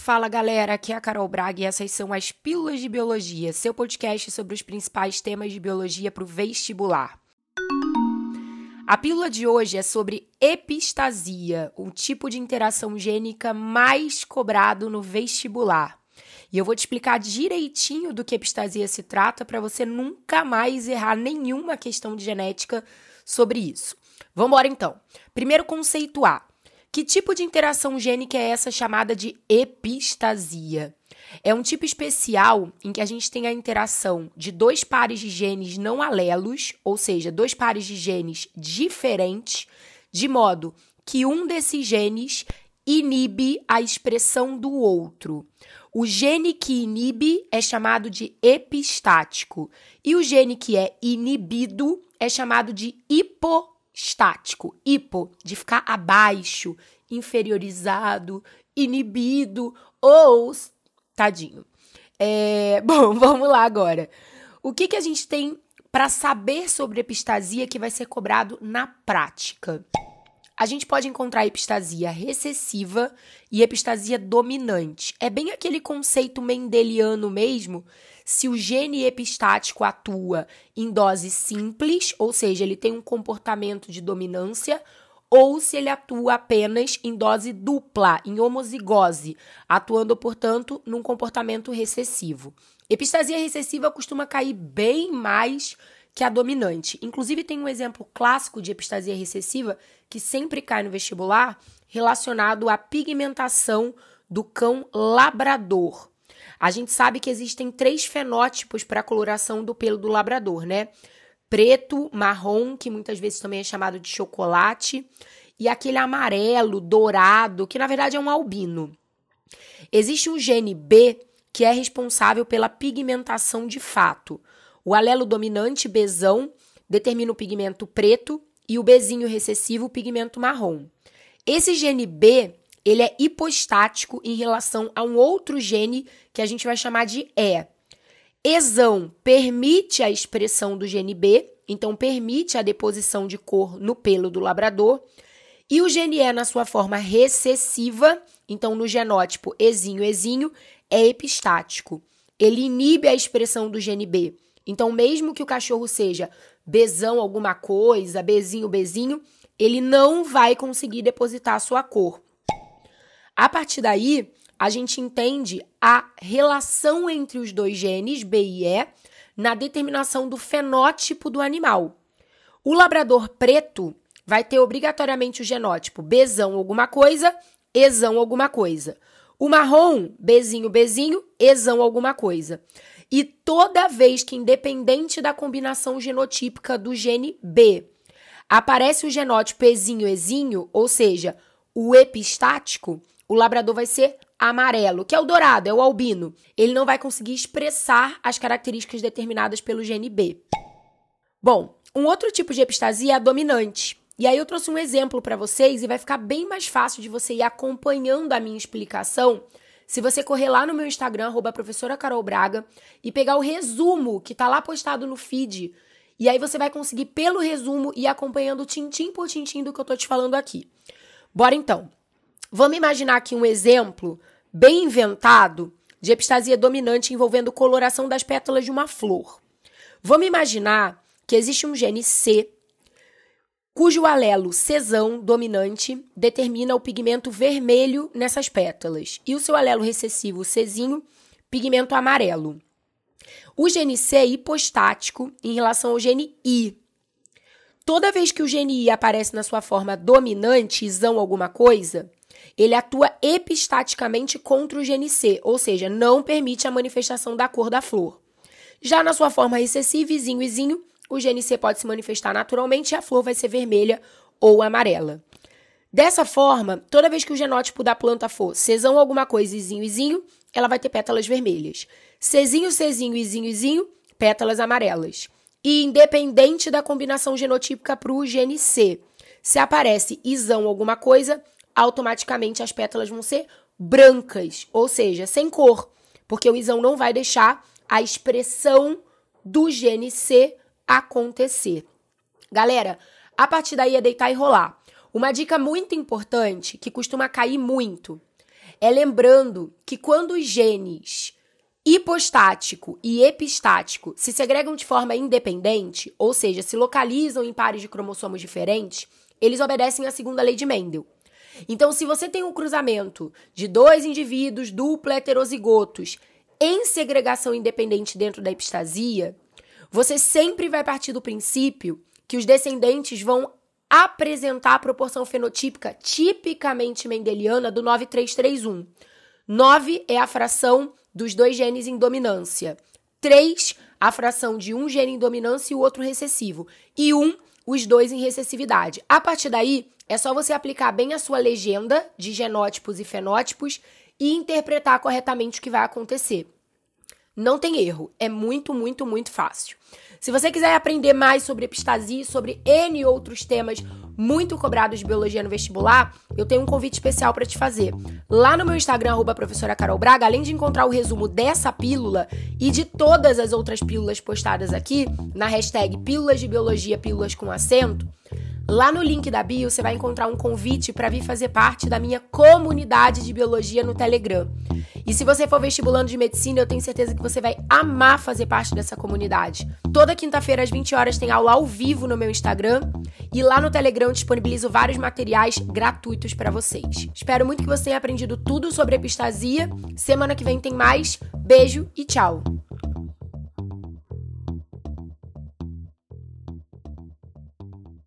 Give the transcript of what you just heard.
Fala galera, aqui é a Carol Braga e essas são as Pílulas de Biologia, seu podcast sobre os principais temas de biologia para o vestibular. A pílula de hoje é sobre epistasia, o tipo de interação gênica mais cobrado no vestibular. E eu vou te explicar direitinho do que epistasia se trata para você nunca mais errar nenhuma questão de genética sobre isso. Vamos embora então. Primeiro conceituar. Que tipo de interação gênica é essa chamada de epistasia? É um tipo especial em que a gente tem a interação de dois pares de genes não alelos, ou seja, dois pares de genes diferentes, de modo que um desses genes inibe a expressão do outro. O gene que inibe é chamado de epistático e o gene que é inibido é chamado de hipo estático, hipo, de ficar abaixo, inferiorizado, inibido ou tadinho. É, bom, vamos lá agora. O que, que a gente tem para saber sobre epistasia que vai ser cobrado na prática? A gente pode encontrar epistasia recessiva e epistasia dominante. É bem aquele conceito mendeliano mesmo se o gene epistático atua em dose simples, ou seja, ele tem um comportamento de dominância, ou se ele atua apenas em dose dupla, em homozigose, atuando, portanto, num comportamento recessivo. Epistasia recessiva costuma cair bem mais que a dominante. Inclusive, tem um exemplo clássico de epistasia recessiva que sempre cai no vestibular, relacionado à pigmentação do cão labrador. A gente sabe que existem três fenótipos para a coloração do pelo do labrador, né? Preto, marrom, que muitas vezes também é chamado de chocolate, e aquele amarelo, dourado, que na verdade é um albino. Existe um gene B que é responsável pela pigmentação de fato. O alelo dominante Bzão determina o pigmento preto e o Bzinho recessivo o pigmento marrom. Esse gene B ele é hipostático em relação a um outro gene que a gente vai chamar de E. Exão permite a expressão do gene B, então permite a deposição de cor no pelo do labrador. E o gene E, na sua forma recessiva, então no genótipo Ezinho, Ezinho, é epistático. Ele inibe a expressão do gene B. Então, mesmo que o cachorro seja Bzão alguma coisa, Bzinho, Bzinho, ele não vai conseguir depositar a sua cor. A partir daí, a gente entende a relação entre os dois genes, B e E, na determinação do fenótipo do animal. O labrador preto vai ter obrigatoriamente o genótipo Bzão alguma coisa, Ezão alguma coisa. O marrom, Bzinho, Bzinho, Ezão alguma coisa. E toda vez que, independente da combinação genotípica do gene B, aparece o genótipo Ezinho, Ezinho, ou seja, o epistático, o labrador vai ser amarelo, que é o dourado, é o albino. Ele não vai conseguir expressar as características determinadas pelo gene B. Bom, um outro tipo de epistasia é a dominante. E aí eu trouxe um exemplo para vocês e vai ficar bem mais fácil de você ir acompanhando a minha explicação se você correr lá no meu Instagram, arroba professora Carol Braga, e pegar o resumo que tá lá postado no feed. E aí você vai conseguir, pelo resumo, ir acompanhando tintim por tintim do que eu tô te falando aqui. Bora então. Vamos imaginar aqui um exemplo bem inventado de epistasia dominante envolvendo coloração das pétalas de uma flor. Vamos imaginar que existe um gene C cujo alelo Czão dominante determina o pigmento vermelho nessas pétalas e o seu alelo recessivo Czinho, pigmento amarelo. O gene C é hipostático em relação ao gene I. Toda vez que o gene I aparece na sua forma dominante, isão alguma coisa, ele atua epistaticamente contra o gene C, ou seja, não permite a manifestação da cor da flor. Já na sua forma recessiva, izinho, izinho, o gene C pode se manifestar naturalmente e a flor vai ser vermelha ou amarela. Dessa forma, toda vez que o genótipo da planta for Czão alguma coisa, izinho, izinho, ela vai ter pétalas vermelhas. Czinho, Czinho, izinho, izinho, pétalas amarelas. E independente da combinação genotípica para o gene C, se aparece isão alguma coisa, automaticamente as pétalas vão ser brancas, ou seja, sem cor, porque o isão não vai deixar a expressão do gene C acontecer. Galera, a partir daí é deitar e rolar. Uma dica muito importante que costuma cair muito é lembrando que quando os genes hipostático e epistático se segregam de forma independente, ou seja, se localizam em pares de cromossomos diferentes, eles obedecem à segunda lei de Mendel. Então, se você tem um cruzamento de dois indivíduos duplo heterozigotos em segregação independente dentro da epistasia, você sempre vai partir do princípio que os descendentes vão apresentar a proporção fenotípica tipicamente mendeliana do 9331. 9 é a fração dos dois genes em dominância. 3, a fração de um gene em dominância e o outro recessivo. E 1, os dois em recessividade. A partir daí, é só você aplicar bem a sua legenda de genótipos e fenótipos e interpretar corretamente o que vai acontecer. Não tem erro, é muito, muito, muito fácil. Se você quiser aprender mais sobre epistasia sobre N outros temas muito cobrados de biologia no vestibular, eu tenho um convite especial para te fazer. Lá no meu Instagram, arroba professora Carol Braga, além de encontrar o resumo dessa pílula e de todas as outras pílulas postadas aqui, na hashtag Pílulas de Biologia, Pílulas com Acento, Lá no link da bio você vai encontrar um convite para vir fazer parte da minha comunidade de biologia no Telegram. E se você for vestibulando de medicina, eu tenho certeza que você vai amar fazer parte dessa comunidade. Toda quinta-feira às 20 horas tem aula ao vivo no meu Instagram e lá no Telegram eu disponibilizo vários materiais gratuitos para vocês. Espero muito que você tenha aprendido tudo sobre epistasia. Semana que vem tem mais. Beijo e tchau.